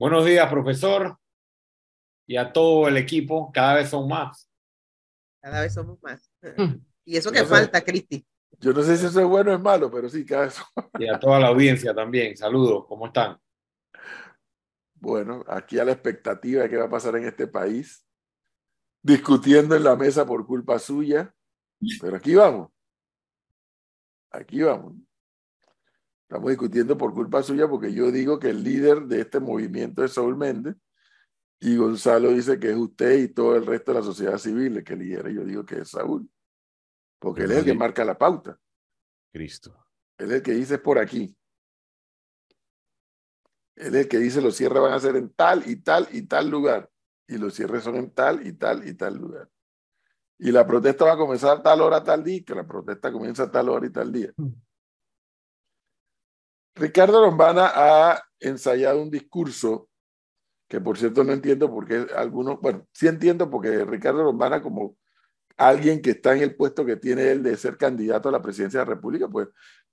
Buenos días, profesor, y a todo el equipo. Cada vez son más. Cada vez somos más. Y eso que falta, Cristi. Yo no sé si eso es bueno o es malo, pero sí, cada vez son más. Y a toda la audiencia también. Saludos, ¿cómo están? Bueno, aquí a la expectativa de qué va a pasar en este país, discutiendo en la mesa por culpa suya, pero aquí vamos. Aquí vamos. Estamos discutiendo por culpa suya porque yo digo que el líder de este movimiento es Saúl Méndez y Gonzalo dice que es usted y todo el resto de la sociedad civil el que lidera. Yo digo que es Saúl, porque él es el que marca la pauta. Cristo. Él es el que dice por aquí. Él es el que dice los cierres van a ser en tal y tal y tal lugar. Y los cierres son en tal y tal y tal lugar. Y la protesta va a comenzar a tal hora, tal día, que la protesta comienza a tal hora y tal día. Ricardo Lombana ha ensayado un discurso que por cierto no entiendo por qué algunos, bueno, sí entiendo porque Ricardo Lombana como alguien que está en el puesto que tiene él de ser candidato a la presidencia de la República, pues,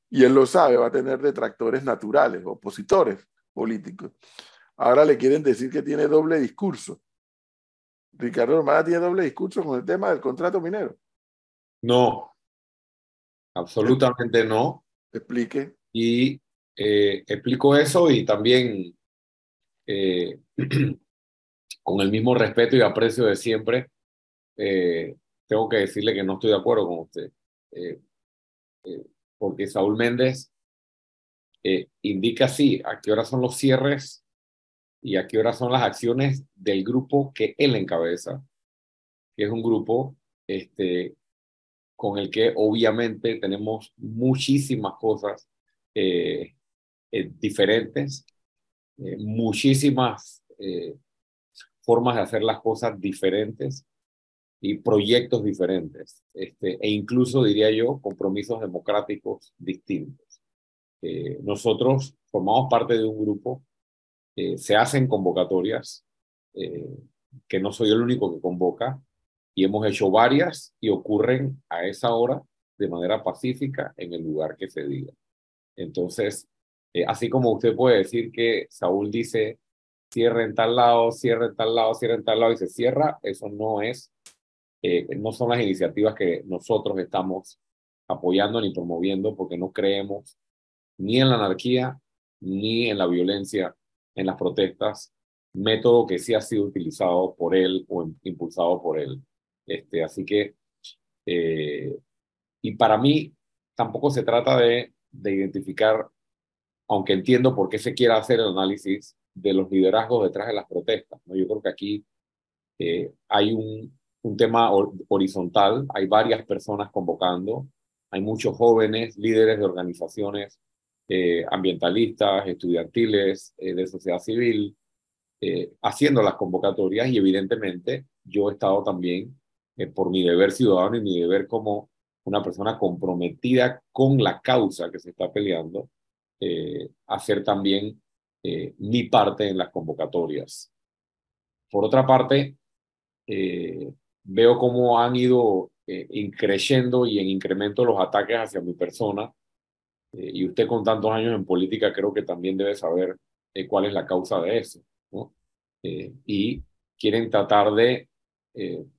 y él lo sabe, va a tener detractores naturales, opositores políticos. Ahora le quieren decir que tiene doble discurso. Ricardo Lombana tiene doble discurso con el tema del contrato minero. No, absolutamente no. Explique. Y eh, explico eso y también eh, con el mismo respeto y aprecio de siempre, eh, tengo que decirle que no estoy de acuerdo con usted. Eh, porque Saúl Méndez indica sí a qué hora son los cierres y a qué hora son las acciones del grupo que él encabeza, que es un grupo este, con el que obviamente tenemos muchísimas cosas eh, eh, diferentes, eh, muchísimas eh, formas de hacer las cosas diferentes y proyectos diferentes, este, e incluso diría yo compromisos democráticos distintos. Nosotros formamos parte de un grupo, se hacen convocatorias, que no soy el único que convoca, y hemos hecho varias y ocurren a esa hora de manera pacífica en el lugar que se diga. Entonces, eh, así como usted puede decir que Saúl dice cierre en tal lado, cierre en tal lado, cierre en tal lado y se cierra, eso no es, eh, no son las iniciativas que nosotros estamos apoyando ni promoviendo porque no creemos ni en la anarquía ni en la violencia en las protestas, método que sí ha sido utilizado por él o impulsado por él. Este, así que, eh, y para mí tampoco se trata de, de identificar, aunque entiendo por qué se quiere hacer el análisis de los liderazgos detrás de las protestas. ¿no? Yo creo que aquí eh, hay un, un tema horizontal, hay varias personas convocando, hay muchos jóvenes, líderes de organizaciones eh, ambientalistas, estudiantiles, eh, de sociedad civil, haciendo las convocatorias y evidentemente yo he estado también por mi deber ciudadano y mi deber como una persona comprometida con la causa que se está peleando, eh, hacer también eh, mi parte en las convocatorias. Por otra parte, eh, veo cómo han ido eh, increciendo y en incremento los ataques hacia mi persona. Eh, y usted con tantos años en política creo que también debe saber eh, cuál es la causa de eso. ¿no? Y quieren tratar de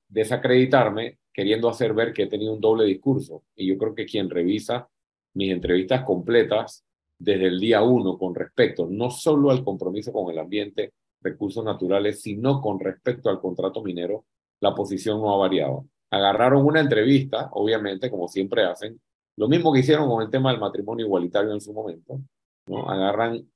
desacreditarme queriendo hacer ver que he tenido un doble discurso. Y yo creo que quien revisa mis entrevistas completas desde el día uno con respecto no solo al compromiso con el ambiente, recursos naturales, sino con respecto al contrato minero, la posición no ha variado. Agarraron una entrevista, obviamente, como siempre hacen, lo mismo que hicieron con el tema del matrimonio igualitario en su momento, ¿no? Agarran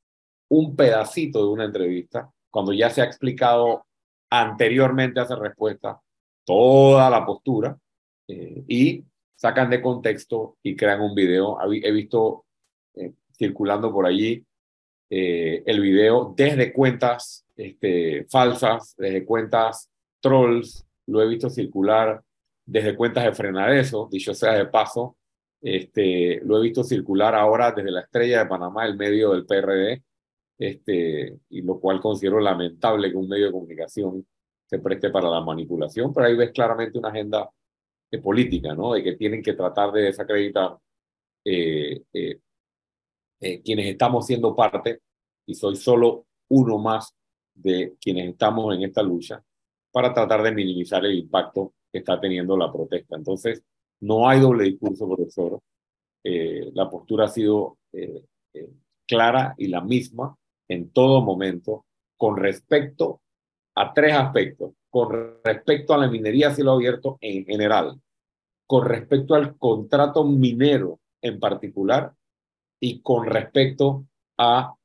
un pedacito de una entrevista cuando ya se ha explicado anteriormente a esa respuesta toda la postura eh, y sacan de contexto y crean un video. He visto circulando por allí eh, el video desde cuentas este, falsas, desde cuentas trolls, lo he visto circular desde cuentas de frenadeso, dicho sea de paso, este, lo he visto circular ahora desde la estrella de Panamá, el medio del PRD, este, y lo cual considero lamentable que un medio de comunicación se preste para la manipulación, pero ahí ves claramente una agenda de política, ¿no? De que tienen que tratar de desacreditar eh, eh, eh, quienes estamos siendo parte, y soy solo uno más de quienes estamos en esta lucha para tratar de minimizar el impacto que está teniendo la protesta. Entonces, no hay doble discurso, profesor. Eh, la postura ha sido eh, eh, clara y la misma en todo momento con respecto a tres aspectos. Con respecto a la minería a cielo abierto en general, con respecto al contrato minero en particular y con respecto a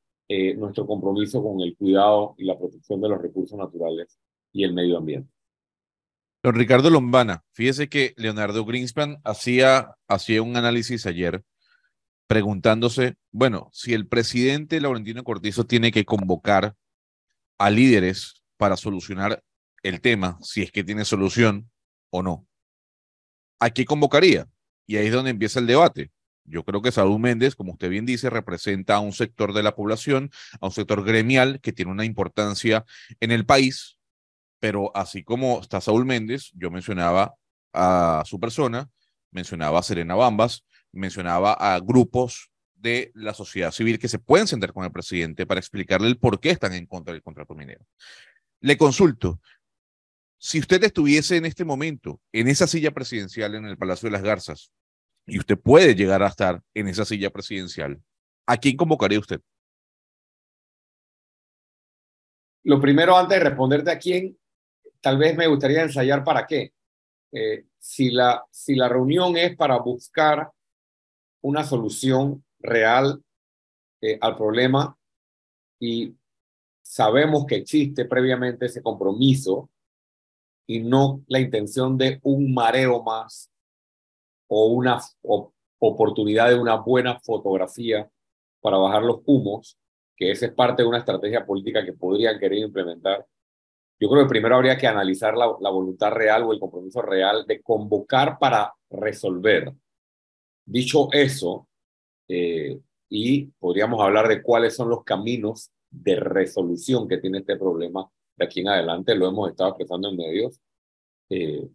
nuestro compromiso con el cuidado y la protección de los recursos naturales y el medio ambiente. Don Ricardo Lombana, fíjese que Leonardo Greenspan hacía, hacía un análisis ayer preguntándose, bueno, si el presidente Laurentino Cortizo tiene que convocar a líderes para solucionar el tema, si es que tiene solución o no, ¿a qué convocaría? Y ahí es donde empieza el debate. Yo creo que Saúl Méndez, como usted bien dice, representa a un sector de la población, a un sector gremial que tiene una importancia en el país, pero así como está Saúl Méndez, yo mencionaba a su persona, mencionaba a Serena Bambas, mencionaba a grupos de la sociedad civil que se pueden sentar con el presidente para explicarle el por qué están en contra del contrato minero. Le consulto, si usted estuviese en este momento en esa silla presidencial en el Palacio de las Garzas, y usted puede llegar a estar en esa silla presidencial, ¿a quién convocaría usted? Lo primero, antes de responderte a quién, tal vez me gustaría ensayar para qué. Eh, si, la, si la reunión es para buscar una solución real eh, al problema y sabemos que existe previamente ese compromiso y no la intención de un mareo más o una oportunidad de una buena fotografía para bajar los humos, que esa es parte de una estrategia política que podrían querer implementar, yo creo que primero habría que analizar la, voluntad real o el compromiso real de convocar para resolver. Dicho eso, eh, y podríamos hablar de cuáles son los caminos de resolución que tiene este problema de aquí en adelante, lo hemos estado expresando en medios. Eh,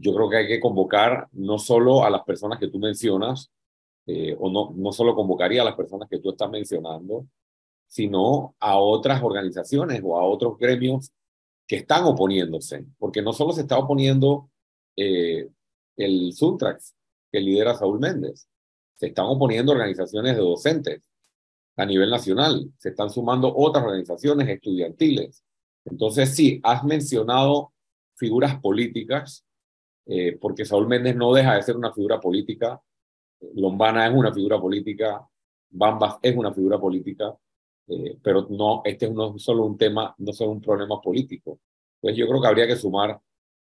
yo creo que hay que convocar no solo a las personas que tú mencionas, eh, o no, no solo convocaría a las personas que tú estás mencionando, sino a otras organizaciones o a otros gremios que están oponiéndose, porque no solo se está oponiendo eh, el Suntrax, que lidera Saúl Méndez, se están oponiendo organizaciones de docentes a nivel nacional, se están sumando otras organizaciones estudiantiles. Entonces, sí, has mencionado figuras políticas, eh, porque Saúl Méndez no deja de ser una figura política, Lombana es una figura política, Bambas es una figura política, eh, pero no, este no es solo un tema, no solo un problema político. Entonces yo creo que habría que sumar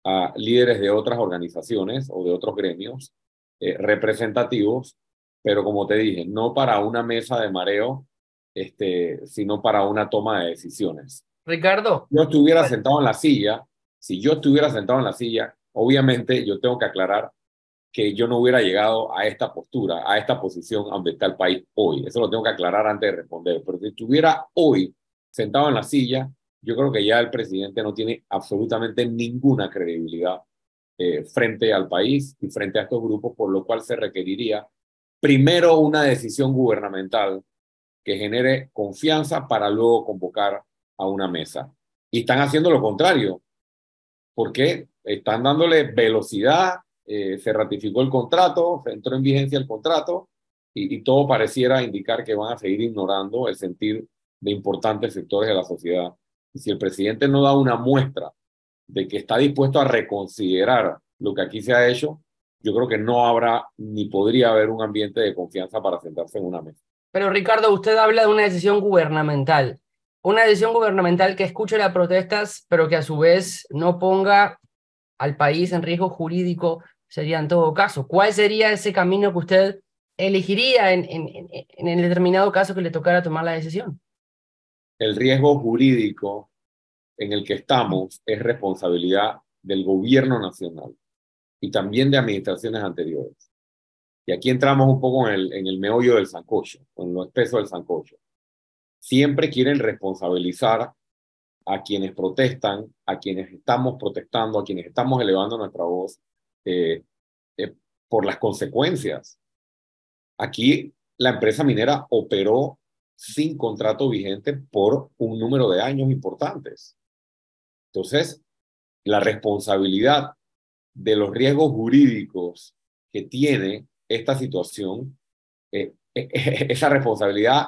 a líderes de otras organizaciones o de otros gremios eh, representativos, pero como te dije, no para una mesa de mareo, este, sino para una toma de decisiones. Ricardo. Yo estuviera sentado en la silla, si yo estuviera sentado en la silla, obviamente yo tengo que aclarar que yo no hubiera llegado a esta postura, a esta posición donde el país hoy. Eso lo tengo que aclarar antes de responder. Pero si estuviera hoy sentado en la silla, yo creo que ya el presidente no tiene absolutamente ninguna credibilidad eh, frente al país y frente a estos grupos, por lo cual se requeriría primero una decisión gubernamental que genere confianza para luego convocar a una mesa. Y están haciendo lo contrario, porque están dándole velocidad eh, se ratificó el contrato, se entró en vigencia el contrato y, todo pareciera indicar que van a seguir ignorando el sentir de importantes sectores de la sociedad. Y si el presidente no da una muestra de que está dispuesto a reconsiderar lo que aquí se ha hecho, yo creo que no habrá ni podría haber un ambiente de confianza para sentarse en una mesa. Pero Ricardo, usted habla de una decisión gubernamental, una decisión gubernamental que escuche las protestas, pero que a su vez no ponga al país en riesgo jurídico sería en todo caso. ¿Cuál sería ese camino que usted elegiría en, en, el determinado caso que le tocara tomar la decisión? El riesgo jurídico en el que estamos es responsabilidad del gobierno nacional y también de administraciones anteriores. Y aquí entramos un poco en el, en el meollo del sancocho, en lo espeso del sancocho. Siempre quieren responsabilizar a quienes protestan, a quienes estamos protestando, a quienes estamos elevando nuestra voz eh, eh, por las consecuencias. Aquí la empresa minera operó sin contrato vigente por un número de años importantes. Entonces, la responsabilidad de los riesgos jurídicos que tiene esta situación, eh, esa responsabilidad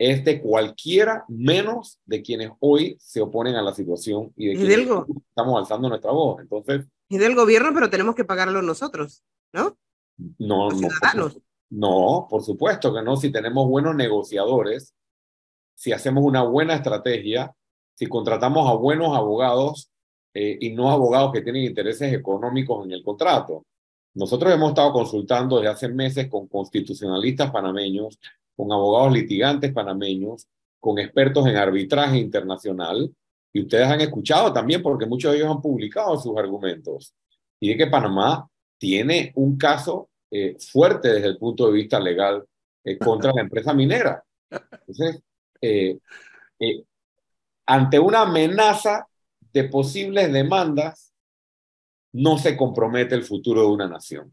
es de cualquiera menos de quienes hoy se oponen a la situación y de quienes estamos alzando nuestra voz. Entonces, y del gobierno, pero tenemos que pagarlo nosotros, ¿no? No, no, por, no, por supuesto que no. Si tenemos buenos negociadores, si hacemos una buena estrategia, si contratamos a buenos abogados eh, y no abogados que tienen intereses económicos en el contrato. Nosotros hemos estado consultando desde hace meses con constitucionalistas panameños, con abogados litigantes panameños, con expertos en arbitraje internacional, y ustedes han escuchado también, porque muchos de ellos han publicado sus argumentos, y de que Panamá tiene un caso eh, fuerte desde el punto de vista legal eh, contra la empresa minera. Entonces, eh, ante una amenaza de posibles demandas, no se compromete el futuro de una nación.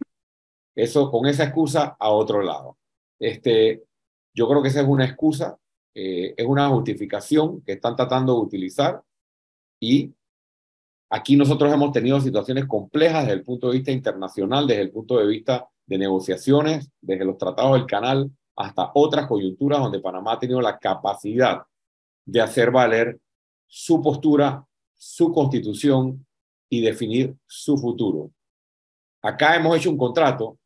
Eso, con esa excusa, a otro lado. Este, yo creo que esa es una excusa, es una justificación que están tratando de utilizar y aquí nosotros hemos tenido situaciones complejas desde el punto de vista internacional, desde el punto de vista de negociaciones, desde los tratados del canal hasta otras coyunturas donde Panamá ha tenido la capacidad de hacer valer su postura, su constitución y definir su futuro. Acá hemos hecho un contrato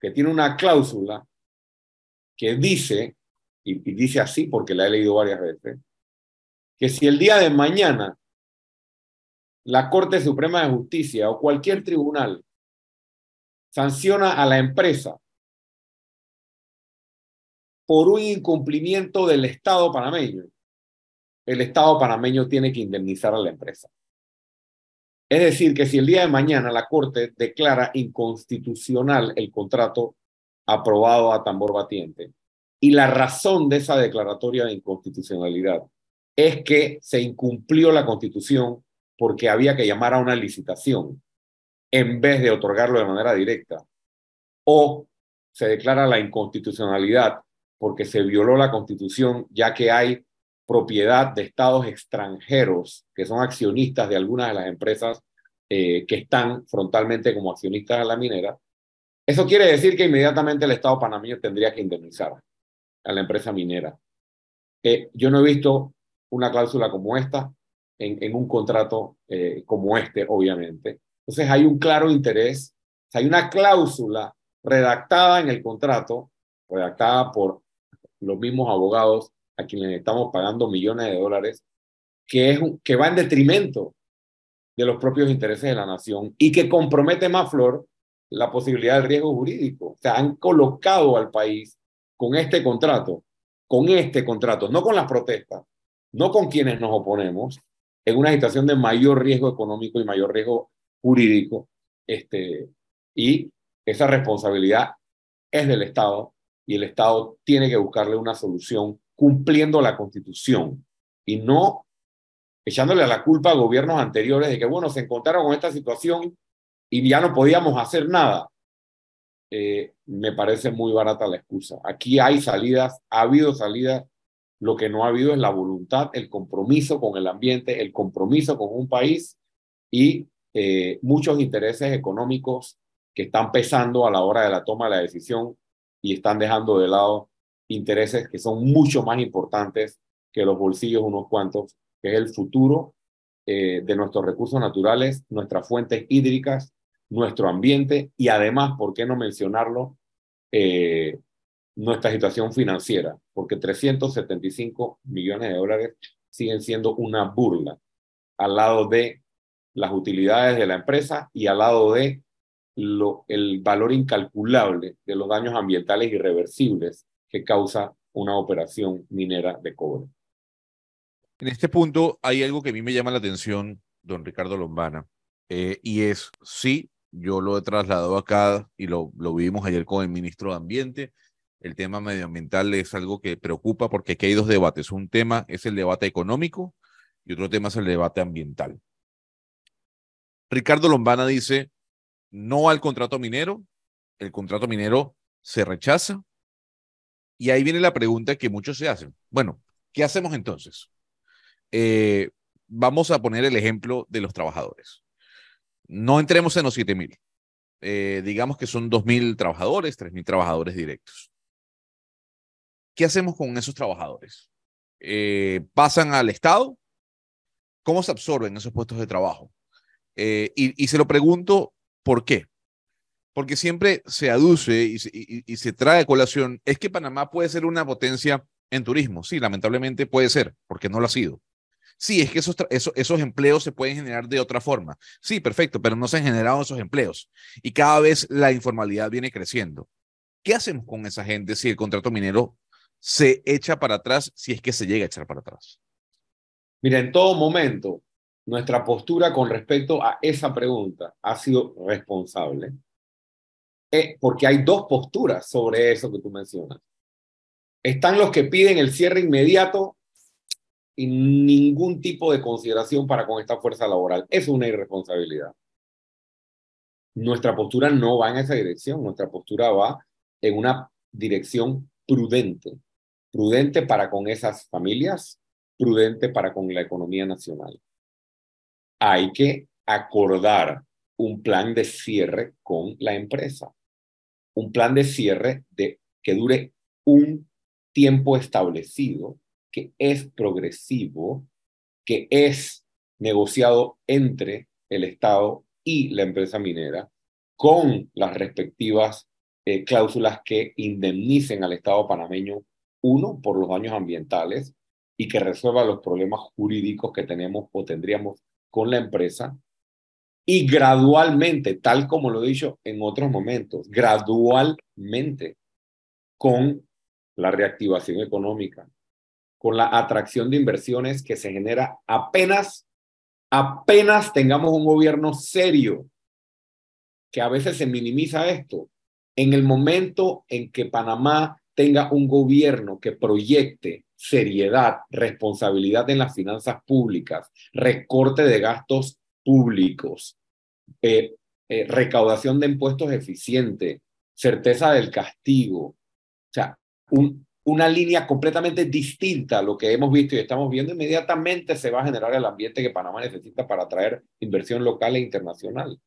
que tiene una cláusula que dice, y, dice así porque la he leído varias veces, que si el día de mañana la Corte Suprema de Justicia o cualquier tribunal sanciona a la empresa por un incumplimiento del Estado panameño, el Estado panameño tiene que indemnizar a la empresa. Es decir, que si el día de mañana la Corte declara inconstitucional el contrato aprobado a tambor batiente y la razón de esa declaratoria de inconstitucionalidad es que se incumplió la Constitución porque había que llamar a una licitación en vez de otorgarlo de manera directa. O se declara la inconstitucionalidad porque se violó la constitución ya que hay propiedad de estados extranjeros que son accionistas de algunas de las empresas eh, que están frontalmente como accionistas de la minera. Eso quiere decir que inmediatamente el Estado panameño tendría que indemnizar a la empresa minera. Yo no he visto una cláusula como esta en, un contrato eh, como este, obviamente. Entonces hay un claro interés, hay una cláusula redactada en el contrato, redactada por los mismos abogados a quienes estamos pagando millones de dólares, que, es, que va en detrimento de los propios intereses de la nación y que compromete más, Flor, la posibilidad del riesgo jurídico. O sea, han colocado al país con este contrato, con este contrato, no con las protestas, no con quienes nos oponemos, en una situación de mayor riesgo económico y mayor riesgo jurídico. Este, y esa responsabilidad es del Estado y el Estado tiene que buscarle una solución cumpliendo la Constitución y no echándole la culpa a gobiernos anteriores de que, bueno, se encontraron con esta situación y ya no podíamos hacer nada. Eh, me parece muy barata la excusa. Aquí hay salidas, ha habido salidas lo que no ha habido es la voluntad, el compromiso con el ambiente, el compromiso con un país y eh, muchos intereses económicos que están pesando a la hora de la toma de la decisión y están dejando de lado intereses que son mucho más importantes que los bolsillos unos cuantos, que es el futuro eh, de nuestros recursos naturales, nuestras fuentes hídricas, nuestro ambiente y además, ¿por qué no mencionarlo? Eh, nuestra situación financiera, porque 375 millones de dólares siguen siendo una burla al lado de las utilidades de la empresa y al lado de lo, el valor incalculable de los daños ambientales irreversibles que causa una operación minera de cobre. En este punto hay algo que a mí me llama la atención, don Ricardo Lombana, eh, y es, sí, yo lo he trasladado acá y lo, lo vimos ayer con el ministro de Ambiente, el tema medioambiental es algo que preocupa porque aquí hay dos debates. Un tema es el debate económico y otro tema es el debate ambiental. Ricardo Lombana dice, no al contrato minero, el contrato minero se rechaza Y ahí viene la pregunta que muchos se hacen. Bueno, ¿qué hacemos entonces? Eh, vamos a poner el ejemplo de los trabajadores. No entremos en los 7000. Eh, digamos que son 2000 trabajadores, 3000 trabajadores directos. ¿Qué hacemos con esos trabajadores? Eh, ¿Pasan al Estado? ¿Cómo se absorben esos puestos de trabajo? Eh, y, se lo pregunto, ¿por qué? Porque siempre se aduce y se, y se trae a colación, es que Panamá puede ser una potencia en turismo. Sí, lamentablemente puede ser, porque no lo ha sido. Sí, es que esos, esos, esos, empleos se pueden generar de otra forma. Sí, perfecto, pero no se han generado esos empleos. Y cada vez la informalidad viene creciendo. ¿Qué hacemos con esa gente si el contrato minero se echa para atrás, si es que se llega a echar para atrás? Mira, en todo momento, nuestra postura con respecto a esa pregunta ha sido responsable, eh, porque hay dos posturas sobre eso que tú mencionas. Están los que piden el cierre inmediato ningún tipo de consideración para con esta fuerza laboral. Es una irresponsabilidad. Nuestra postura no va en esa dirección, nuestra postura va en una dirección prudente, prudente para con esas familias, prudente para con la economía nacional. Hay que acordar un plan de cierre con la empresa, un plan de cierre de, que dure un tiempo establecido que es progresivo, que es negociado entre el Estado y la empresa minera, con las respectivas eh, cláusulas que indemnicen al Estado panameño, uno, por los daños ambientales y que resuelva los problemas jurídicos que tenemos o tendríamos con la empresa, y gradualmente, tal como lo he dicho en otros momentos, gradualmente con la reactivación económica, con la atracción de inversiones que se genera apenas, apenas tengamos un gobierno serio, que a veces se minimiza esto. En el momento en que Panamá tenga un gobierno que proyecte seriedad, responsabilidad en las finanzas públicas, recorte de gastos públicos, eh, eh, recaudación de impuestos eficiente, certeza del castigo, o sea, un, una línea completamente distinta a lo que hemos visto y estamos viendo, inmediatamente se va a generar el ambiente que Panamá necesita para atraer inversión local e internacional.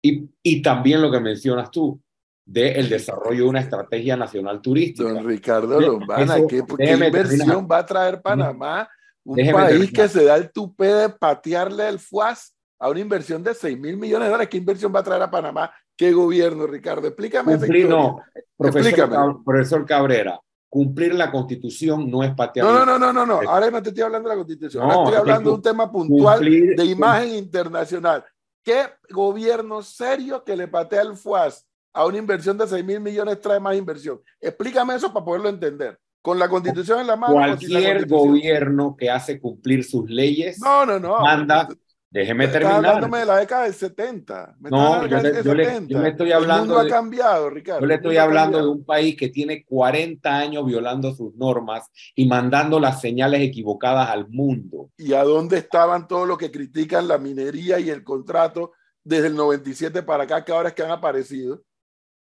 Y, y también lo que mencionas tú, del el desarrollo de una estrategia nacional turística. Don Ricardo Lombana, Eso, ¿qué, ¿qué inversión terminar. va a traer Panamá? Un déjeme país terminar. que se da el tupé de patearle el FUAS a una inversión de 6 mil millones de dólares. ¿Qué inversión va a traer a Panamá? ¿Qué gobierno, Ricardo? Explícame. Cumplir, no, profesor, Explícame. profesor Cabrera, cumplir la constitución no es patear. No, no, no, no, no, ahora no te estoy hablando de la constitución, no, ahora estoy hablando de un tema puntual de imagen internacional. ¿Qué gobierno serio que le patea el FUAS a una inversión de 6 mil millones trae más inversión? Explícame eso para poderlo entender. Con la constitución en la mano. Cualquier gobierno que hace cumplir sus leyes no, no, no. manda Déjeme terminar. Estás hablándome de la década del 70. Me no, yo le, yo, le, yo le, estoy hablando. El mundo de, ha cambiado, Ricardo. Yo le estoy hablando de un país que tiene 40 años violando sus normas y mandando las señales equivocadas al mundo. ¿Y a dónde estaban todos los que critican la minería y el contrato desde el 97 para acá, que ahora es que han aparecido?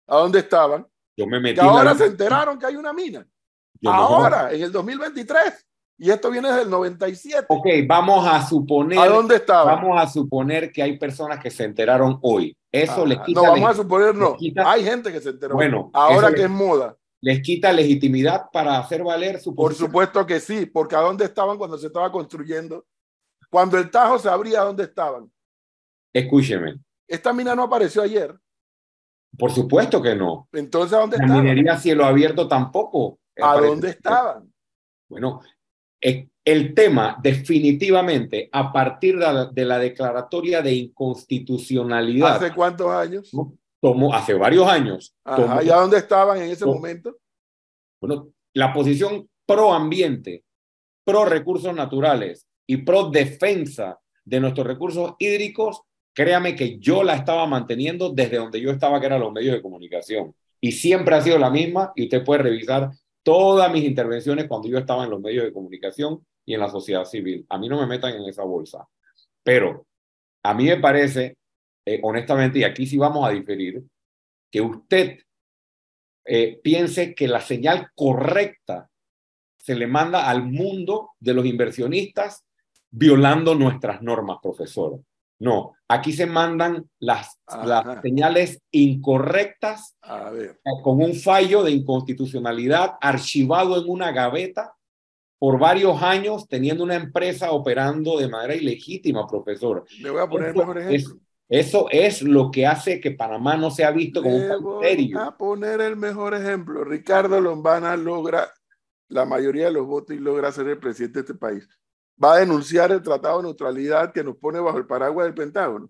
¿A dónde estaban? Yo me metí. Que ahora la... se enteraron que hay una mina. Yo ahora, no... en el 2023. Y esto viene desde el 97. Ok, vamos a suponer. ¿A dónde estaba? Vamos a suponer que hay personas que se enteraron hoy. Eso ah, les quita. No, vamos a suponer, no. Quita, hay gente que se enteró. Bueno, ahora que les, es moda. ¿Les quita legitimidad para hacer valer su Por supuesto que sí, porque ¿a dónde estaban cuando se estaba construyendo? Cuando el Tajo se abría, ¿a dónde estaban? Escúcheme. Esta mina no apareció ayer. Por supuesto que no. Entonces, ¿a dónde La estaban? minería a cielo abierto tampoco. ¿A dónde estaban? Bueno, el tema definitivamente a partir de la, de la, declaratoria de inconstitucionalidad. ¿Hace cuántos años? Tomó, hace varios años. Tomó, ¿Y a dónde estaban en ese tomó, momento? Bueno, la posición pro ambiente, pro recursos naturales y pro defensa de nuestros recursos hídricos, créame que yo la estaba manteniendo desde donde yo estaba, que eran los medios de comunicación. Y siempre ha sido la misma y usted puede revisar todas mis intervenciones cuando yo estaba en los medios de comunicación y en la sociedad civil. A mí no me metan en esa bolsa. Pero a mí me parece, eh, honestamente, y aquí sí vamos a diferir, que usted eh, piense que la señal correcta se le manda al mundo de los inversionistas violando nuestras normas, profesor. No, aquí se mandan las, señales incorrectas A ver, con un fallo de inconstitucionalidad archivado en una gaveta por varios años, teniendo una empresa operando de manera ilegítima, profesor. le voy a poner Eso mejor es- ejemplo. Eso es lo que hace que Panamá no sea visto como un Le país voy serio. a poner el mejor ejemplo. Ricardo Lombana logra la mayoría de los votos y logra ser el presidente de este país. Va a denunciar el Tratado de Neutralidad que nos pone bajo el paraguas del Pentágono.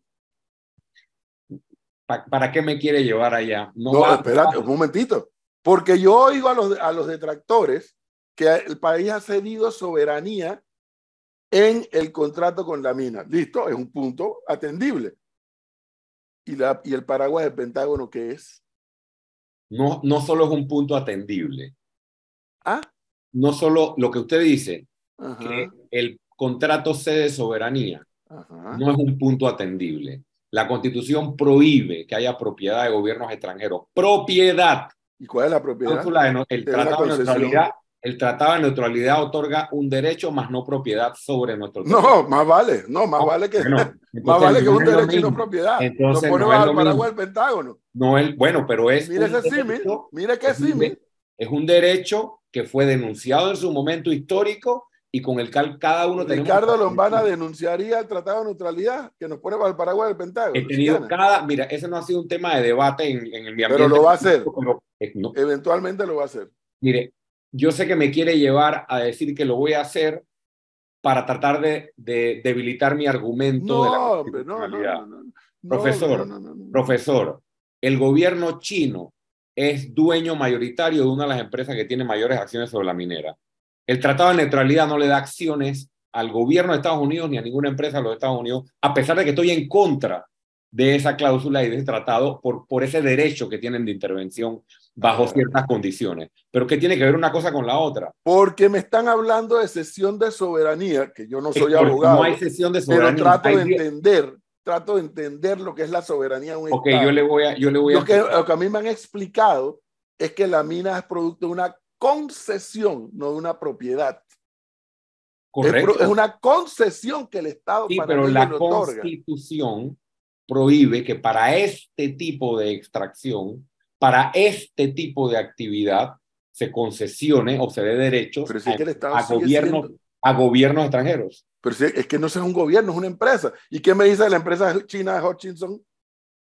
¿Pa- ¿Para qué me quiere llevar allá? No, va- espérate, un momentito. Porque yo oigo a los, a los detractores que el país ha cedido soberanía en el contrato con la mina. Listo, es un punto atendible. ¿Y, la, y el paraguas del Pentágono qué es? No, no solo es un punto atendible. Ah, No solo lo que usted dice, ajá, que el contrato cede soberanía, ajá. no es un punto atendible. La constitución prohíbe que haya propiedad de gobiernos extranjeros. Propiedad. ¿Y cuál es la propiedad? No- el, tratado de neutralidad, el tratado de neutralidad otorga un derecho más no propiedad sobre nuestro No, más vale, no, más vale que, Bueno, más entonces vale que no un derecho y no mismo. propiedad. Entonces, lo pone no bajo es el mismo. Pentágono. No el, bueno, pero es Mira un ese símil, es un, símil. es un derecho que fue denunciado en su momento histórico y con el cual cada uno tenemos Ricardo Lombana denunciaría el Tratado de Neutralidad que nos pone bajo el paraguas del Pentágono. He tenido cada, mira, ese no ha sido un tema de debate en, en el mi Pero ambiente lo va a hacer. pero, no. Eventualmente lo va a hacer. Mire, yo sé que me quiere llevar a decir que lo voy a hacer para tratar de, de debilitar mi argumento de la No, hombre, no, no, no, no, no. Profesor, No, no, no, no. Profesor, el gobierno chino es dueño mayoritario de una de las empresas que tiene mayores acciones sobre la minera. El Tratado de Neutralidad no le da acciones al gobierno de Estados Unidos ni a ninguna empresa de los Estados Unidos, a pesar de que estoy en contra de esa cláusula y de ese tratado por, por ese derecho que tienen de intervención bajo ciertas condiciones. Pero ¿qué tiene que ver una cosa con la otra? Porque me están hablando de cesión de soberanía, que yo no soy abogado, No hay sesión de pero soberanía. trato de entender, trato de entender lo que es la soberanía de un Ok, Estado. yo le voy a... Yo le voy a Lo que, lo que a mí me han explicado es que la mina es producto de una concesión, no de una propiedad. Correcto. es una concesión que el Estado Sí, pero la otorga. constitución prohíbe que para este tipo de extracción, para este tipo de actividad, se concesione o se dé derechos Pero si es a, que el Estado a sigue gobiernos, siendo- a gobiernos extranjeros. Pero si- es que no es un gobierno, es una empresa. ¿Y qué me dice de la empresa china de Hutchinson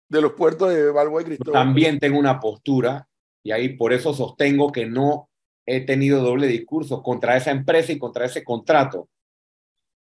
de los puertos de Balboa y Cristóbal? también tengo una postura y ahí por eso sostengo que no he tenido doble discurso contra esa empresa y contra ese contrato.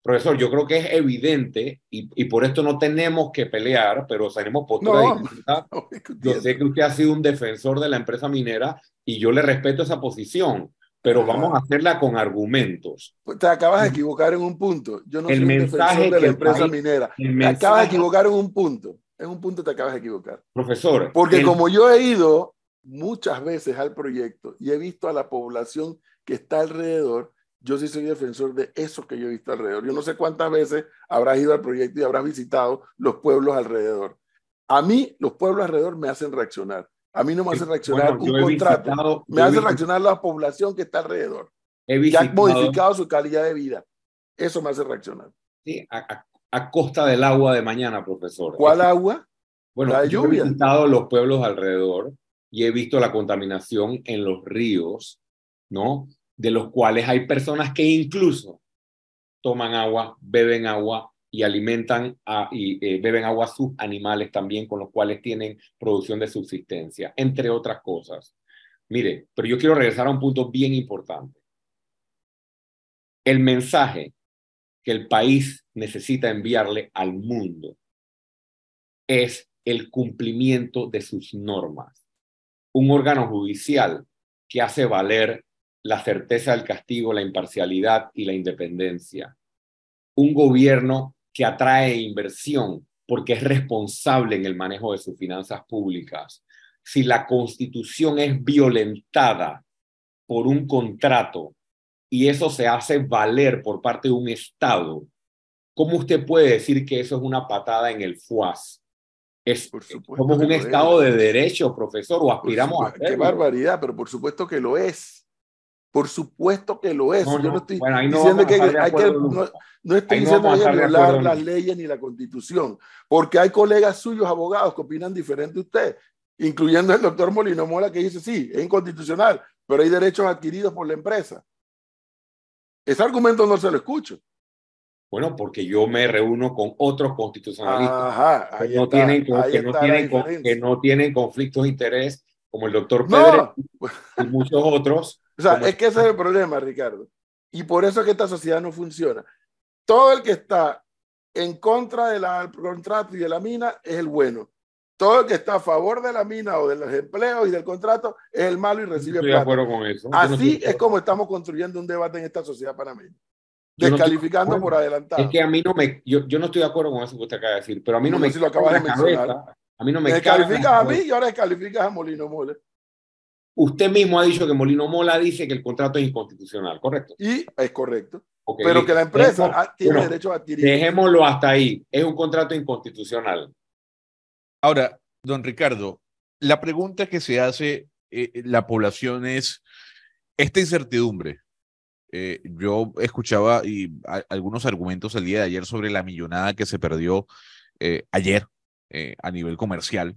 Profesor, yo creo que es evidente y, y por esto no tenemos que pelear, pero tenemos posturas No. No, Yo sé que usted ha sido un defensor de la empresa minera y yo le respeto esa posición, pero Ajá. vamos a hacerla con argumentos. Pues Te acabas de equivocar en un punto. Yo no El soy un mensaje defensor de la empresa país- minera. Te mensaje, acabas de equivocar en un punto. En un punto te acabas de equivocar. profesor, Porque el- como yo he ido muchas veces al proyecto y he visto a la población que está alrededor, yo sí soy defensor de eso que yo he visto alrededor. Yo no sé cuántas veces habrás ido al proyecto y habrás visitado los pueblos alrededor. A mí, los pueblos alrededor me hacen reaccionar. A mí no me hace reaccionar bueno, yo un contrato. visitado- Me yo hace visitado- reaccionar la población que está alrededor, he que ha visitado, modificado su calidad de vida. Eso me hace reaccionar. sí, a, a- a costa del agua de mañana, profesor. ¿Cuál agua? Bueno, La yo lluvia. he visitado los pueblos alrededor y he visto la contaminación en los ríos, ¿no? De los cuales hay personas que incluso toman agua, beben agua y alimentan a- y eh, beben agua a sus animales también, con los cuales tienen producción de subsistencia, entre otras cosas. Mire, pero yo quiero regresar a un punto bien importante. El mensaje que el país necesita enviarle al mundo es el cumplimiento de sus normas. Un órgano judicial que hace valer la certeza del castigo, la imparcialidad y la independencia. Un gobierno que atrae inversión porque es responsable en el manejo de sus finanzas públicas. Si la constitución es violentada por un contrato y eso se hace valer por parte de un Estado, ¿cómo usted puede decir que eso es una patada en el FUAS? Es, Por supuesto somos un estado es. de derecho, profesor, o aspiramos a Qué barbaridad, pero por supuesto que lo es. Por supuesto que lo es. No, Yo no, estoy bueno, diciendo a que hay que, no, no estoy Ahí diciendo que a hay que violar las leyes ni la constitución, porque hay colegas suyos abogados que opinan diferente de usted, incluyendo el doctor Molino Mola que dice, sí, es inconstitucional, pero hay derechos adquiridos por la empresa. Ese argumento no se lo escucho. Bueno, porque yo me reúno con otros constitucionalistas Ajá, que, no está, tienen, que, no tienen, que no tienen conflictos de interés, como el doctor Pedro No, y muchos otros. O sea, es que ese es el problema, Ricardo. Y por eso es que esta sociedad no funciona. Todo el que está en contra del contrato y de la mina es el bueno. Todo el que está a favor de la mina o de los empleos y del contrato es el malo y recibe estoy de plata. acuerdo con eso. No Así de es como estamos construyendo un debate en esta sociedad panameña. No Descalificando por adelantado. Es que a mí no me, yo, yo no estoy de acuerdo con eso que usted acaba de decir, pero a mí no me si lo acabas de mencionar. cabeza, a mí no Me descalificas a mí y ahora descalificas a Molino Mole. Usted mismo ha dicho que Molino Mola dice que el contrato es inconstitucional, ¿correcto? Y es correcto. Pero listo. que la empresa Dejemos- ah, tiene bueno, derecho a adquirir. Dejémoslo hasta ahí. Es un contrato inconstitucional. Ahora, don Ricardo, la pregunta que se hace eh, la población es esta incertidumbre. Eh, yo escuchaba y, algunos argumentos el día de ayer sobre la millonada que se perdió eh, ayer eh, a nivel comercial.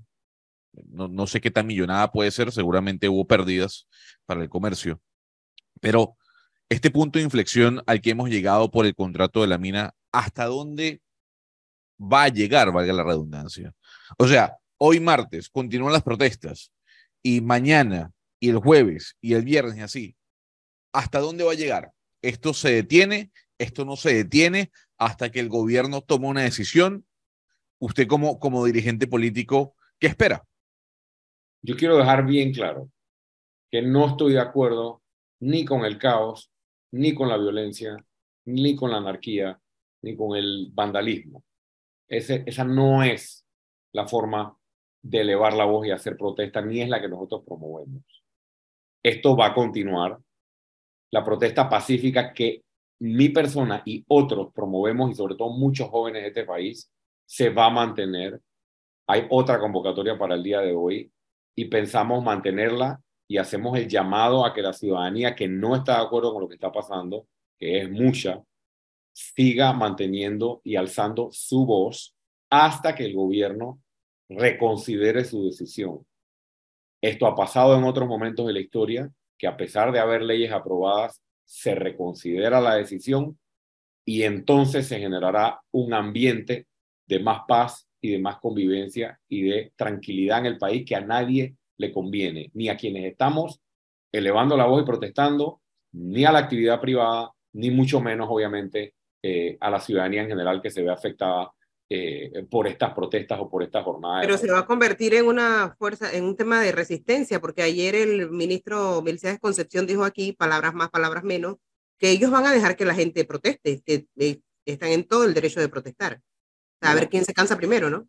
No, no sé qué tan millonada puede ser, seguramente hubo pérdidas para el comercio, pero este punto de inflexión al que hemos llegado por el contrato de la mina, ¿hasta dónde va a llegar, valga la redundancia? O sea, hoy martes continúan las protestas y mañana y el jueves y el viernes y así. ¿Hasta dónde va a llegar? Esto se detiene, esto no se detiene hasta que el gobierno toma una decisión. Usted como, como dirigente político, ¿qué espera? Yo quiero dejar bien claro que no estoy de acuerdo ni con el caos, ni con la violencia, ni con la anarquía, ni con el vandalismo. Ese, esa no es la forma de elevar la voz y hacer protesta, ni es la que nosotros promovemos. Esto va a continuar. La protesta pacífica que mi persona y otros promovemos, y sobre todo muchos jóvenes de este país, se va a mantener. Hay otra convocatoria para el día de hoy y pensamos mantenerla y hacemos el llamado a que la ciudadanía que no está de acuerdo con lo que está pasando, que es mucha, siga manteniendo y alzando su voz hasta que el gobierno reconsidere su decisión. Esto ha pasado en otros momentos de la historia, que a pesar de haber leyes aprobadas, se reconsidera la decisión y entonces se generará un ambiente de más paz y de más convivencia y de tranquilidad en el país que a nadie le conviene, ni a quienes estamos elevando la voz y protestando, ni a la actividad privada, ni mucho menos, obviamente, eh, a la ciudadanía en general que se ve afectada eh, por estas protestas o por estas jornadas. Pero se va a convertir en una fuerza, en un tema de resistencia, porque ayer el ministro Melciades Concepción dijo aquí, palabras más, palabras menos, que ellos van a dejar que la gente proteste, que eh, están en todo el derecho de protestar. A ver quién se cansa primero, ¿no?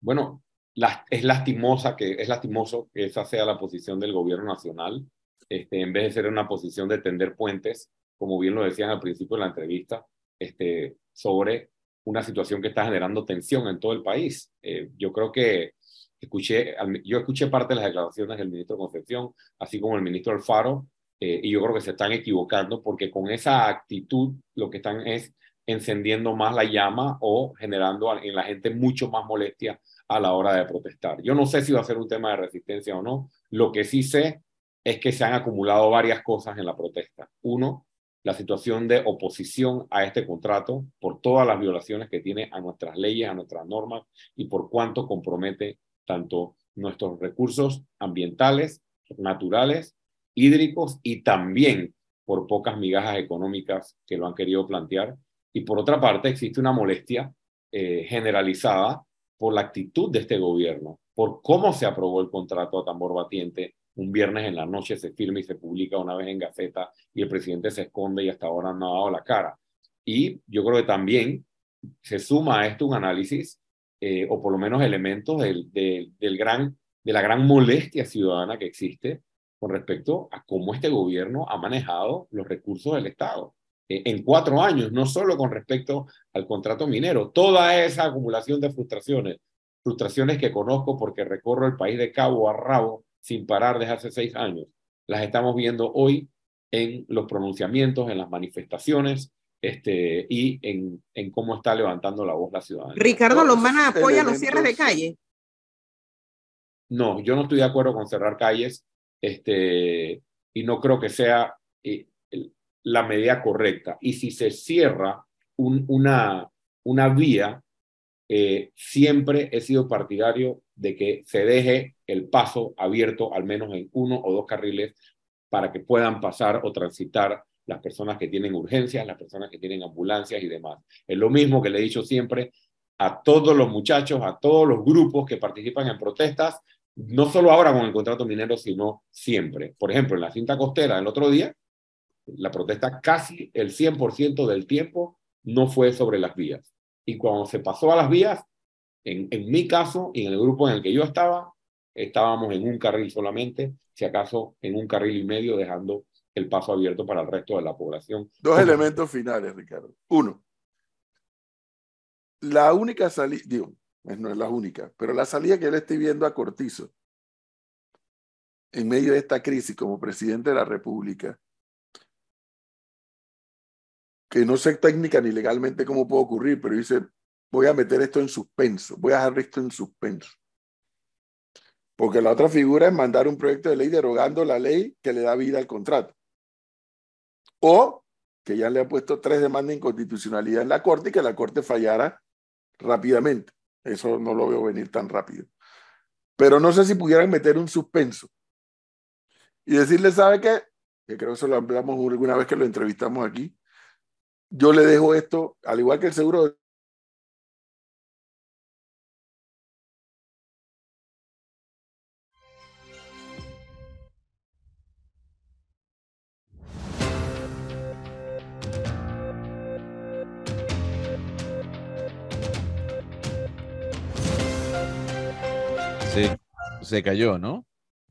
Bueno, la- es lastimosa que es lastimoso que esa sea la posición del gobierno nacional, este, en vez de ser una posición de tender puentes, como bien lo decían al principio de la entrevista, este, sobre una situación que está generando tensión en todo el país. Eh, yo creo que escuché, yo escuché parte de las declaraciones del ministro Concepción, así como el ministro Alfaro, eh, y yo creo que se están equivocando porque con esa actitud lo que están es encendiendo más la llama o generando en la gente mucho más molestia a la hora de protestar. Yo no sé si va a ser un tema de resistencia o no. Lo que sí sé es que se han acumulado varias cosas en la protesta. Uno, la situación de oposición a este contrato por todas las violaciones que tiene a nuestras leyes, a nuestras normas y por cuánto compromete tanto nuestros recursos ambientales, naturales, hídricos y también por pocas migajas económicas que lo han querido plantear. Y por otra parte, existe una molestia eh, generalizada por la actitud de este gobierno, por cómo se aprobó el contrato a tambor batiente. Un viernes en la noche se firma y se publica una vez en Gaceta y el presidente se esconde y hasta ahora no ha dado la cara. Y yo creo que también se suma a esto un análisis, eh, o por lo menos elementos del, del, gran, de la gran molestia ciudadana que existe con respecto a cómo este gobierno ha manejado los recursos del Estado eh, en cuatro años, no solo con respecto al contrato minero, toda esa acumulación de frustraciones frustraciones que conozco porque recorro el país de cabo a rabo sin parar desde hace seis años. Las estamos viendo hoy en los pronunciamientos, en las manifestaciones este, y en, en cómo está levantando la voz la ciudadanía. Ricardo Lombana apoya los cierres de calle. No, yo no estoy de acuerdo con cerrar calles este, y no creo que sea eh, la medida correcta. Y si se cierra un- una, una vía, eh, siempre he sido partidario de que se deje el paso abierto al menos en uno o dos carriles para que puedan pasar o transitar las personas que tienen urgencias, las personas que tienen ambulancias y demás. Es lo mismo que le he dicho siempre a todos los muchachos, a todos los grupos que participan en protestas, no solo ahora con el contrato minero, sino siempre. Por ejemplo, en la cinta costera el otro día, la protesta casi el 100% del tiempo no fue sobre las vías. Y cuando se pasó a las vías, en, en mi caso y en el grupo en el que yo estaba, estábamos en un carril solamente, si acaso en un carril y medio, dejando el paso abierto para el resto de la población. Dos elementos finales, Ricardo. Uno, la única salida, digo, pues no es la única, pero la salida que yo le estoy viendo a Cortizo en medio de esta crisis como presidente de la República, que no sé técnica ni legalmente cómo puede ocurrir, pero dice, voy a meter esto en suspenso, voy a dejar esto en suspenso. Porque la otra figura es mandar un proyecto de ley derogando la ley que le da vida al contrato. O que ya le ha puesto tres demandas de inconstitucionalidad en la Corte y que la Corte fallara rápidamente. Eso no lo veo venir tan rápido. Pero no sé si pudieran meter un suspenso y decirle, ¿sabe qué? Que creo que eso lo hablamos alguna vez que lo entrevistamos aquí. Yo le dejo esto, al igual que el seguro Se, se cayó, ¿no?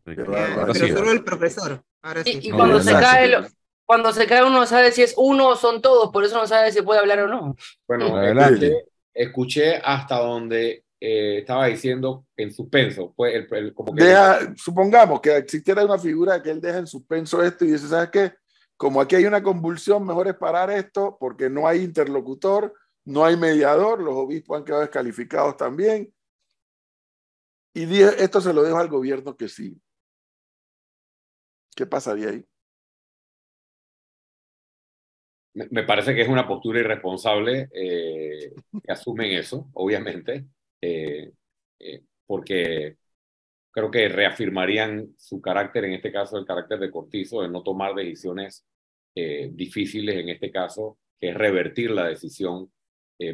bárbaro. Ahora pero sí. solo el profesor. Ahora sí. Y, y No, cuando, ya se cae, lo- cuando se cae uno no sabe si es uno o son todos, por eso no sabe si puede hablar o no. Bueno, Adelante. escuché, escuché hasta donde eh, estaba diciendo en suspenso. Pues el, el- como que deja, supongamos que existiera una figura que él deja en suspenso esto y dice, ¿sabes qué? Como aquí hay una convulsión, mejor es parar esto porque no hay interlocutor, no hay mediador, los obispos han quedado descalificados también. Y esto se lo dejo al gobierno que sigue. ¿Qué pasaría ahí? me, parece que es una postura irresponsable eh, que asumen eso, obviamente, eh, eh, porque creo que reafirmarían su carácter, en este caso el carácter de Cortizo, de no tomar decisiones difíciles, en este caso, que es revertir la decisión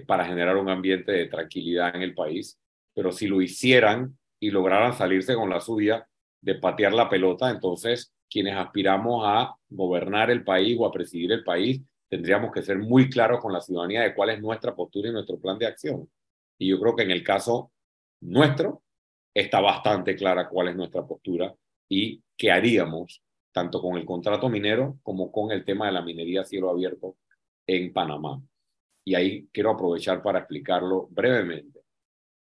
para generar un ambiente de tranquilidad en el país. Pero si lo hicieran y lograran salirse con la suya de patear la pelota, entonces quienes aspiramos a gobernar el país o a presidir el país, tendríamos que ser muy claros con la ciudadanía de cuál es nuestra postura y nuestro plan de acción. Y yo creo que en el caso nuestro está bastante clara cuál es nuestra postura y qué haríamos tanto con el contrato minero como con el tema de la minería a cielo abierto en Panamá. Y ahí quiero aprovechar para explicarlo brevemente.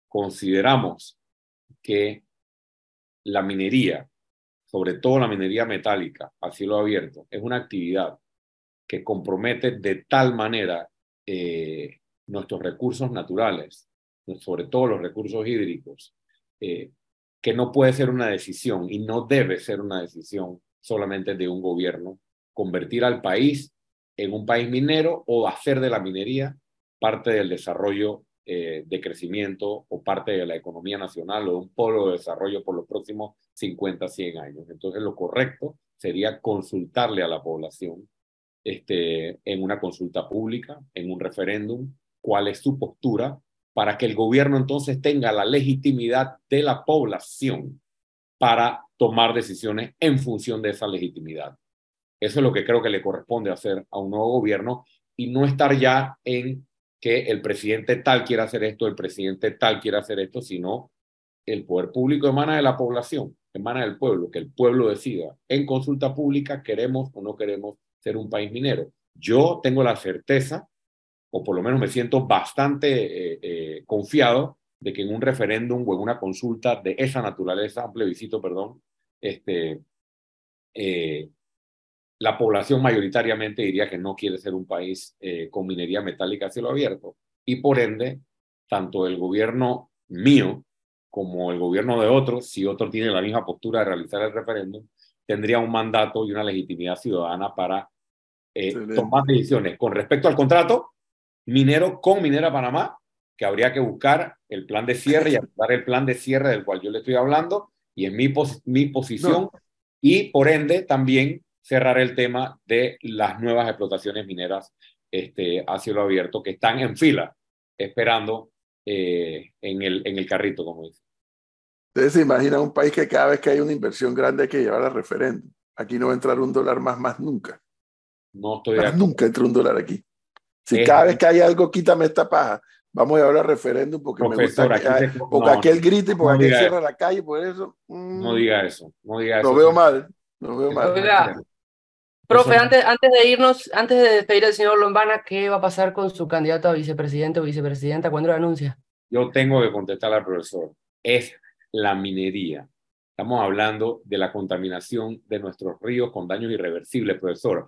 Consideramos que la minería, sobre todo la minería metálica a cielo abierto, es una actividad que compromete de tal manera eh, nuestros recursos naturales, sobre todo los recursos hídricos, eh, que no puede ser una decisión y no debe ser una decisión solamente de un gobierno convertir al país en un país minero o hacer de la minería parte del desarrollo eh, de crecimiento o parte de la economía nacional o un polo de desarrollo por los próximos 50, 100 años. Entonces lo correcto sería consultarle a la población este, en una consulta pública, en un referéndum, cuál es su postura para que el gobierno entonces tenga la legitimidad de la población para tomar decisiones en función de esa legitimidad. Eso es lo que creo que le corresponde hacer a un nuevo gobierno y no estar ya en que el presidente tal quiera hacer esto, el presidente tal quiera hacer esto, sino el poder público emana de la población, emana del pueblo, que el pueblo decida en consulta pública queremos o no queremos ser un país minero. Yo tengo la certeza, o por lo menos me siento bastante eh, eh, confiado, de que en un referéndum o en una consulta de esa naturaleza, un plebiscito, perdón, este, eh, la población mayoritariamente diría que no quiere ser un país eh, con minería metálica a cielo abierto. Y por ende, tanto el gobierno mío como el gobierno de otros, si otro tiene la misma postura de realizar el referéndum, tendría un mandato y una legitimidad ciudadana para eh, tomar decisiones con respecto al contrato minero con Minera Panamá, que habría que buscar el plan de cierre y aplicar el plan de cierre del cual yo le estoy hablando, y en mi, mi posición, y por ende también cerrar el tema de las nuevas explotaciones mineras este, a cielo abierto que están en fila esperando eh, en, el, en el carrito, como dice. Ustedes se imaginan un país que cada vez que hay una inversión grande hay que llevar a referéndum. Aquí no va a entrar un dólar más, más nunca. No estoy más nunca entra un dólar aquí. Si cada vez que hay algo, quítame esta paja. Vamos a hablar a referéndum porque me gusta que, porque aquel grite y porque aquel cierra la calle, por eso. no diga eso, no diga eso. Lo veo mal, lo veo mal. Profe, antes, antes de irnos, antes de despedir al señor Lombana, ¿qué va a pasar con su candidato a vicepresidente o vicepresidenta? ¿Cuándo lo anuncia? Yo tengo que contestar al profesor. Es la minería. Estamos hablando de la contaminación de nuestros ríos con daños irreversibles, profesor.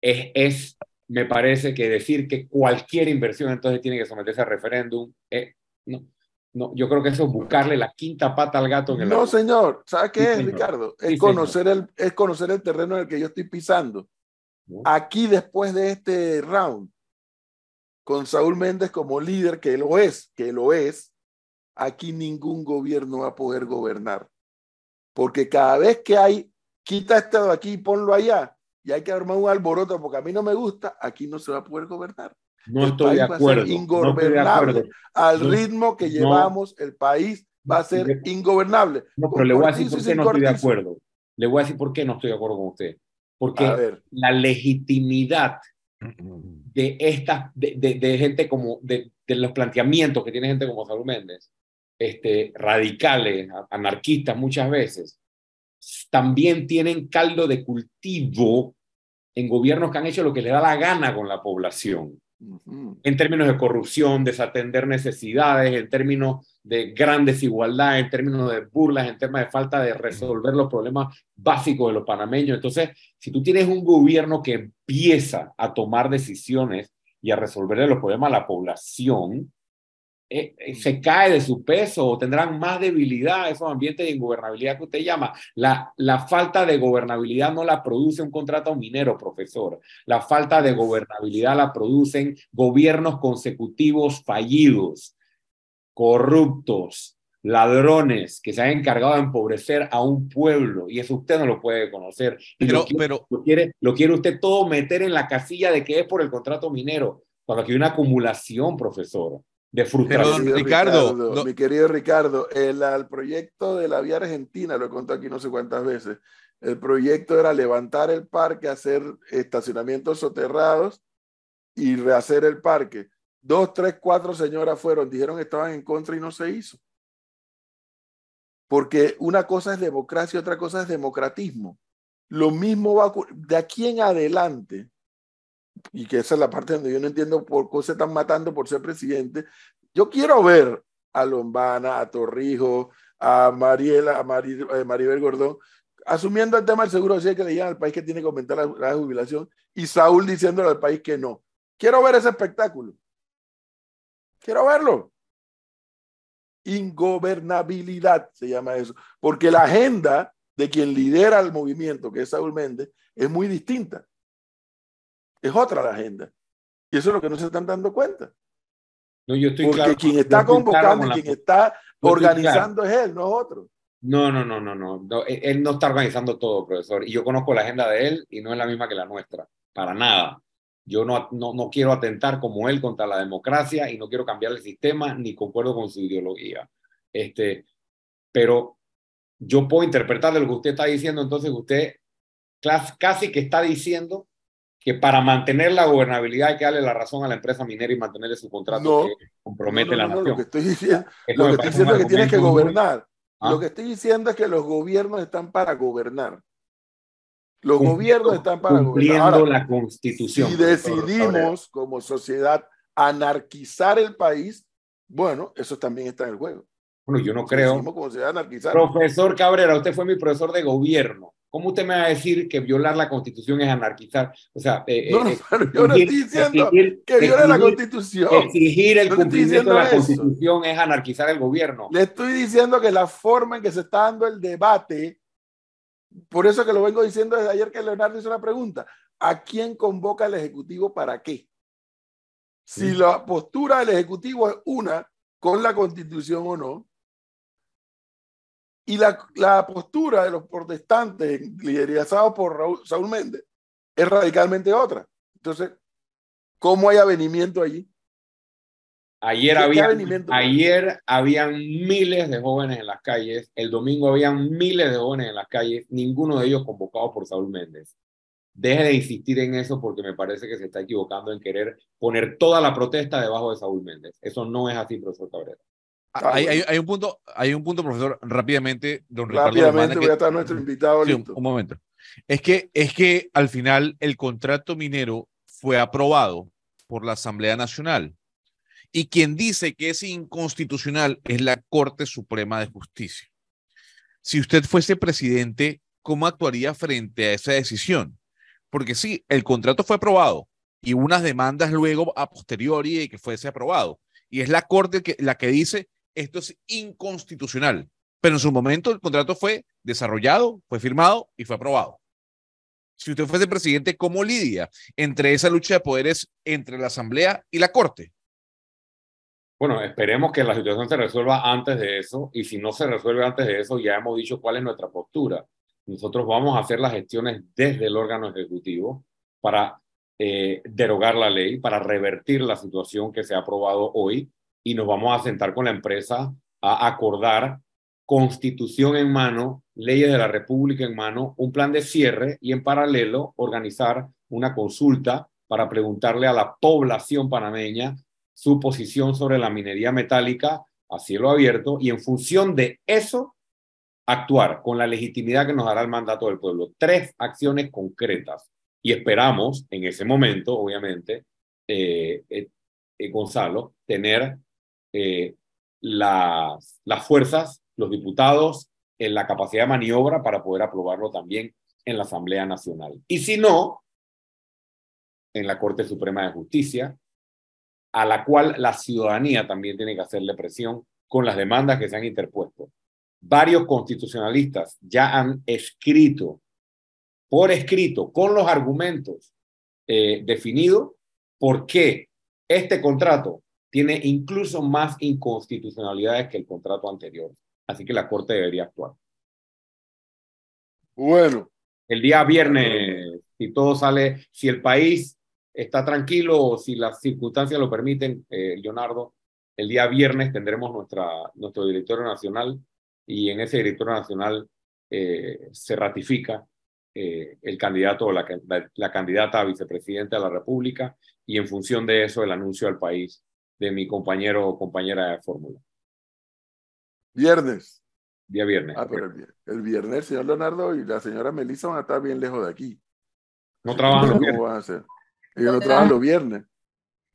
Es, es me parece que decir que cualquier inversión entonces tiene que someterse a referéndum, eh, no, no, yo creo que eso es buscarle la quinta pata al gato en el No, señor, ¿sabe qué es, Ricardo? Es, conocer el, es conocer el terreno en el que yo estoy pisando. Aquí, después de este round, con Saúl Méndez como líder, que lo es, que lo es, aquí ningún gobierno va a poder gobernar. Porque cada vez que hay, quita este de aquí y ponlo allá, y hay que armar un alboroto porque a mí no me gusta, aquí no se va a poder gobernar. No estoy de acuerdo. ingobernable. Al ritmo que llevamos, el país va a ser ingobernable. No, pero le voy a decir por qué no estoy de acuerdo. Le voy a decir por qué no estoy de acuerdo con usted. Porque la legitimidad de esta, de, de, gente como, de, de, los planteamientos que tiene gente como Salud Méndez, este, radicales, anarquistas muchas veces, también tienen caldo de cultivo en gobiernos que han hecho lo que le da la gana con la población, en términos de corrupción, desatender necesidades, en términos de gran desigualdad, en términos de burlas, en términos de falta de resolver los problemas básicos de los panameños. Entonces, si tú tienes un gobierno que empieza a tomar decisiones y a resolver los problemas a la población, eh, eh, se cae de su peso o tendrán más debilidad esos ambientes de ingobernabilidad que usted llama. La, la falta de gobernabilidad no la produce un contrato minero, profesor. La falta de gobernabilidad la producen gobiernos consecutivos fallidos, corruptos, ladrones que se han encargado de empobrecer a un pueblo y eso usted no lo puede conocer. pero, pero, lo, quiere, lo quiere usted todo meter en la casilla de que es por el contrato minero, cuando aquí hay una acumulación, profesor de frustración. Ricardo, mi querido Ricardo, el, proyecto de la vía argentina, lo he contado aquí no sé cuántas veces, el proyecto era levantar el parque, hacer estacionamientos soterrados y rehacer el parque. Dos, tres, cuatro señoras fueron, dijeron que estaban en contra y no se hizo. Porque una cosa es democracia, otra cosa es democratismo. Lo mismo va a ocurrir de aquí en adelante y que esa es la parte donde yo no entiendo por qué se están matando por ser presidente. Yo quiero ver a Lombana, a Torrijos, a Mariela, a eh, Maribel Gordón, asumiendo el tema del seguro social que le digan al país que tiene que aumentar la, jubilación y Saúl diciéndole al país que no. Quiero ver ese espectáculo. Quiero verlo. Ingobernabilidad se llama eso, porque la agenda de quien lidera el movimiento, que es Saúl Méndez, es muy distinta. Es otra la agenda. Y eso es lo que no se están dando cuenta. No, yo estoy Porque quien está convocando y quien está organizando es él, no es otro. No, no, no, no, no, e, Él no está organizando todo, profesor. Y yo conozco la agenda de él y no es la misma que la nuestra. Para nada. Yo no, no, no quiero atentar como él contra la democracia y no quiero cambiar el sistema ni concuerdo con su ideología. Este, pero yo puedo interpretar de lo que usted está diciendo, entonces usted casi que está diciendo que para mantener la gobernabilidad hay que darle la razón a la empresa minera y mantenerle su contrato que compromete la nación. Lo que estoy diciendo, lo que estoy diciendo es que tienes que gobernar. Lo ¿Ah? que estoy diciendo es que los gobiernos están para gobernar. Los gobiernos están para gobernar. la constitución. Si decidimos como sociedad anarquizar el país, Bueno, eso también está en el juego. Bueno, yo no creo. a anarquizar. Profesor Cabrera, usted fue mi profesor de gobierno. ¿Cómo usted me va a decir que violar la constitución es anarquizar? O sea, eh, No, eh, pero yo no estoy diciendo exigir- que viole la constitución. Exigir el No cumplimiento de la eso. constitución es anarquizar el gobierno. Le estoy diciendo que la forma en que se está dando el debate, por eso que lo vengo diciendo desde ayer que Leonardo hizo una pregunta, ¿a quién convoca el Ejecutivo para qué? Si Sí. la postura del Ejecutivo es una con la Constitución o no, y la, la postura de los protestantes liderados por Raúl- Saúl Méndez es radicalmente otra. Entonces, ¿cómo hay avenimiento allí? Ayer ¿Qué- qué había, ayer habían miles de jóvenes en las calles, el domingo habían miles de jóvenes en las calles, ninguno de ellos convocado por Saúl Méndez. Deje de insistir en eso porque me parece que se está equivocando en querer poner toda la protesta debajo de Saúl Méndez. Eso no es así, profesor Cabrera. Ah, hay, hay- hay un punto, hay un punto, profesor, rápidamente, don Ricardo Rápidamente Lomana, que- voy a estar nuestro invitado Sí, un, listo. un momento. Es que, es que al final el contrato minero fue aprobado por la Asamblea Nacional. Y quien dice que es inconstitucional es la Corte Suprema de Justicia. Si usted fuese presidente, ¿cómo actuaría frente a esa decisión? Porque sí, el contrato fue aprobado y unas demandas luego a posteriori de que fuese aprobado. Y es la Corte que, la que dice esto es inconstitucional. Pero en su momento el contrato fue desarrollado, fue firmado y fue aprobado. Si usted fuese presidente, ¿cómo lidia entre esa lucha de poderes entre la Asamblea y la Corte? Bueno, esperemos que la situación se resuelva antes de eso y si no se resuelve antes de eso, ya hemos dicho cuál es nuestra postura. Nosotros vamos a hacer las gestiones desde el órgano ejecutivo para eh, derogar la ley, para revertir la situación que se ha aprobado hoy y nos vamos a sentar con la empresa a acordar constitución en mano, leyes de la República en mano, un plan de cierre y en paralelo organizar una consulta para preguntarle a la población panameña su posición sobre la minería metálica a cielo abierto y en función de eso actuar con la legitimidad que nos dará el mandato del pueblo. Tres acciones concretas y esperamos en ese momento, obviamente, eh, eh, eh, Gonzalo, tener eh, las, las fuerzas, los diputados, en la capacidad de maniobra para poder aprobarlo también en la Asamblea Nacional. Y si no, en la Corte Suprema de Justicia, a la cual la ciudadanía también tiene que hacerle presión con las demandas que se han interpuesto. Varios constitucionalistas ya han escrito, por escrito, con los argumentos eh, definidos, por qué este contrato tiene incluso más inconstitucionalidades que el contrato anterior. Así que la Corte debería actuar. Bueno, El día viernes, si todo sale, si el país está tranquilo o si las circunstancias lo permiten, eh, Leonardo, el día viernes tendremos nuestra, nuestro directorio nacional y en ese directorio nacional eh, se ratifica eh, el candidato o la, la, la candidata a vicepresidente de la República y en función de eso el anuncio al país de mi compañero o compañera de fórmula. viernes. Día viernes. Ah, pero el, vier- el viernes el señor Leonardo y la señora Melissa van a estar bien lejos de aquí. No trabajan los ¿Cómo viernes. van a hacer? Ellos no trabajan los viernes.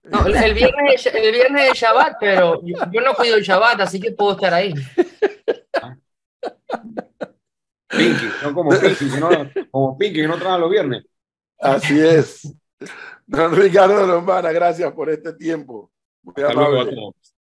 No, el viernes, el viernes de Shabbat, pero yo, no cuido el Shabbat, así que puedo estar ahí. Pinky, no como Pinky, que no, como Pinky que no trabaja los viernes. Así es. Don Ricardo Lombana, gracias por este tiempo. Muy Hasta